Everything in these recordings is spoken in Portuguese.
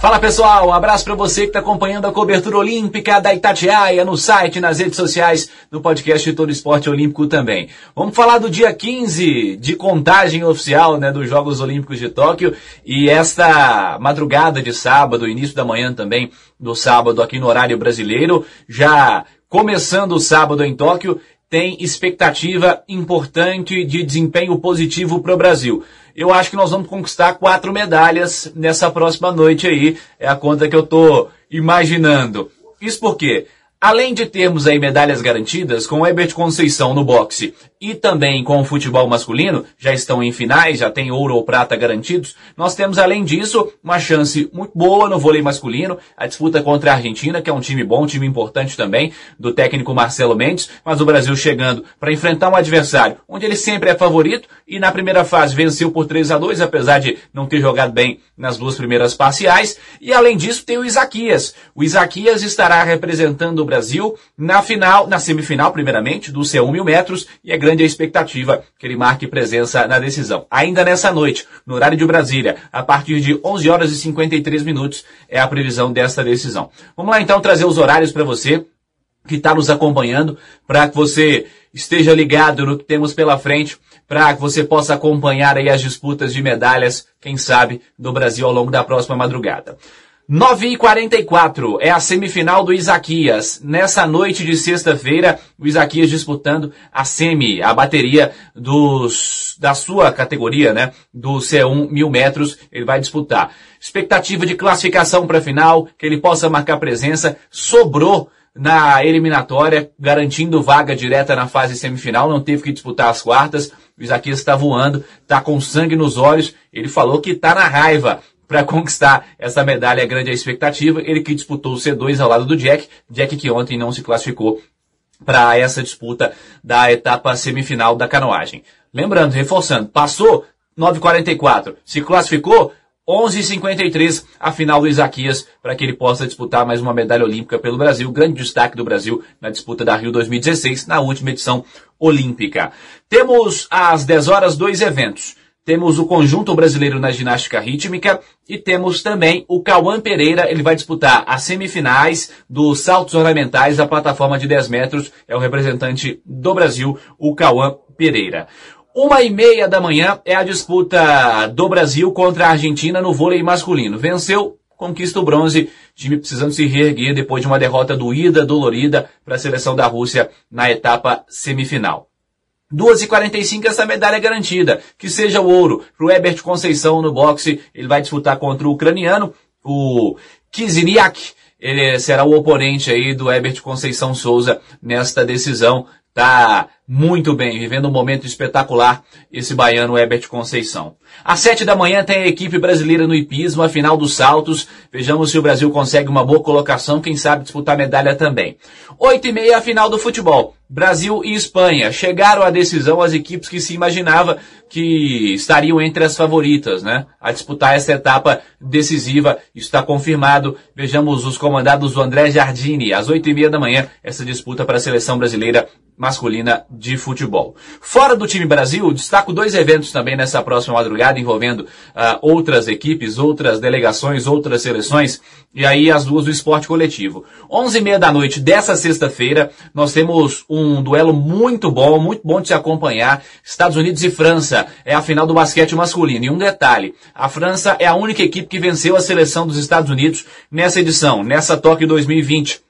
Fala pessoal, um abraço para você que está acompanhando a cobertura olímpica da Itatiaia no site, nas redes sociais, no podcast Todo Esporte Olímpico também. Vamos falar do dia 15 de contagem oficial né, dos Jogos Olímpicos de Tóquio e esta madrugada de sábado, início da manhã também do sábado aqui no horário brasileiro, já começando o sábado em Tóquio, tem expectativa importante de desempenho positivo para o Brasil eu acho que nós vamos conquistar quatro medalhas nessa próxima noite aí. É a conta que eu tô imaginando. Isso porque Além de termos aí medalhas garantidas, com o Herbert Conceição no boxe e também com o futebol masculino, já estão em finais, já tem ouro ou prata garantidos, nós temos além disso uma chance muito boa no vôlei masculino, a disputa contra a Argentina, que é um time bom, um time importante também, do técnico Marcelo Mendes, mas o Brasil chegando para enfrentar um adversário onde ele sempre é favorito e na primeira fase venceu por 3 a 2 apesar de não ter jogado bem nas duas primeiras parciais, e além disso tem o Isaquias. O Isaquias estará representando o Brasil na final, na semifinal, primeiramente, do C1 mil metros, e é grande a expectativa que ele marque presença na decisão. Ainda nessa noite, no horário de Brasília, a partir de 11 horas e 53 minutos, é a previsão desta decisão. Vamos lá então trazer os horários para você que está nos acompanhando, para que você esteja ligado no que temos pela frente, para que você possa acompanhar aí as disputas de medalhas, quem sabe, do Brasil ao longo da próxima madrugada. 9 e 44 é a semifinal do Isaquias. Nessa noite de sexta-feira, o Isaquias disputando a semi, a bateria dos, da sua categoria, né? Do C1 mil metros, ele vai disputar. Expectativa de classificação para a final, que ele possa marcar presença, sobrou na eliminatória, garantindo vaga direta na fase semifinal, não teve que disputar as quartas. O Isaquias está voando, está com sangue nos olhos. Ele falou que está na raiva para conquistar essa medalha é grande a expectativa. Ele que disputou o C2 ao lado do Jack, Jack que ontem não se classificou para essa disputa da etapa semifinal da canoagem. Lembrando, reforçando, passou 9,44, se classificou 11:53 a final do Isaquias para que ele possa disputar mais uma medalha olímpica pelo Brasil, grande destaque do Brasil na disputa da Rio 2016, na última edição olímpica. Temos às 10 horas dois eventos temos o conjunto brasileiro na ginástica rítmica e temos também o Cauã Pereira, ele vai disputar as semifinais dos saltos ornamentais da plataforma de 10 metros, é o representante do Brasil, o Cauã Pereira. Uma e meia da manhã é a disputa do Brasil contra a Argentina no vôlei masculino. Venceu, conquista o bronze, time precisando se reerguer depois de uma derrota doída, dolorida para a seleção da Rússia na etapa semifinal. 2h45 essa medalha é garantida. Que seja o ouro o Herbert Conceição no boxe. Ele vai disputar contra o ucraniano, o Kiziniak. Ele será o oponente aí do Herbert Conceição Souza nesta decisão. Tá muito bem, vivendo um momento espetacular esse baiano Herbert Conceição. Às sete da manhã tem a equipe brasileira no hipismo, a final dos saltos. Vejamos se o Brasil consegue uma boa colocação, quem sabe disputar medalha também. Oito e meia a final do futebol. Brasil e Espanha. Chegaram à decisão as equipes que se imaginava que estariam entre as favoritas, né? A disputar essa etapa decisiva. Isso está confirmado. Vejamos os comandados do André Jardini. Às oito e meia da manhã, essa disputa para a seleção brasileira masculina de futebol. Fora do time Brasil, destaco dois eventos também nessa próxima madrugada envolvendo uh, outras equipes, outras delegações, outras seleções, e aí as duas do esporte coletivo. Onze e meia da noite dessa sexta-feira, nós temos um duelo muito bom, muito bom de se acompanhar, Estados Unidos e França, é a final do basquete masculino. E um detalhe, a França é a única equipe que venceu a seleção dos Estados Unidos nessa edição, nessa Tóquio 2020.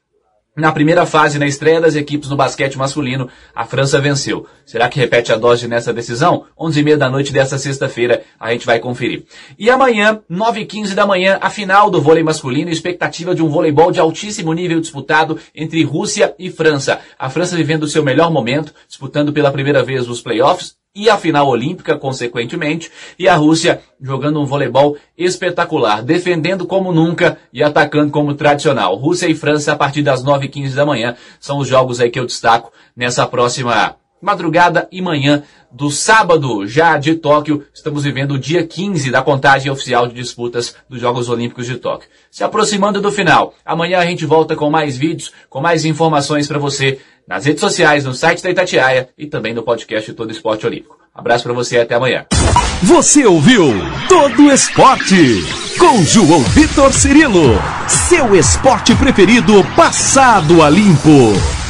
Na primeira fase, na estreia das equipes no basquete masculino, a França venceu. Será que repete a dose nessa decisão? 11 e meia da noite desta sexta-feira, a gente vai conferir. E amanhã, 9 e 15 da manhã, a final do vôlei masculino, expectativa de um voleibol de altíssimo nível disputado entre Rússia e França. A França vivendo o seu melhor momento, disputando pela primeira vez os playoffs, e a final olímpica, consequentemente, e a Rússia jogando um voleibol espetacular, defendendo como nunca e atacando como tradicional. Rússia e França a partir das 9h15 da manhã são os jogos aí que eu destaco nessa próxima madrugada e manhã do sábado, já de Tóquio. Estamos vivendo o dia 15 da contagem oficial de disputas dos Jogos Olímpicos de Tóquio. Se aproximando do final. Amanhã a gente volta com mais vídeos, com mais informações para você nas redes sociais, no site da Itatiaia e também no podcast Todo Esporte Olímpico. Abraço para você e até amanhã. Você ouviu Todo Esporte com João Vitor Cirilo, seu esporte preferido passado a limpo.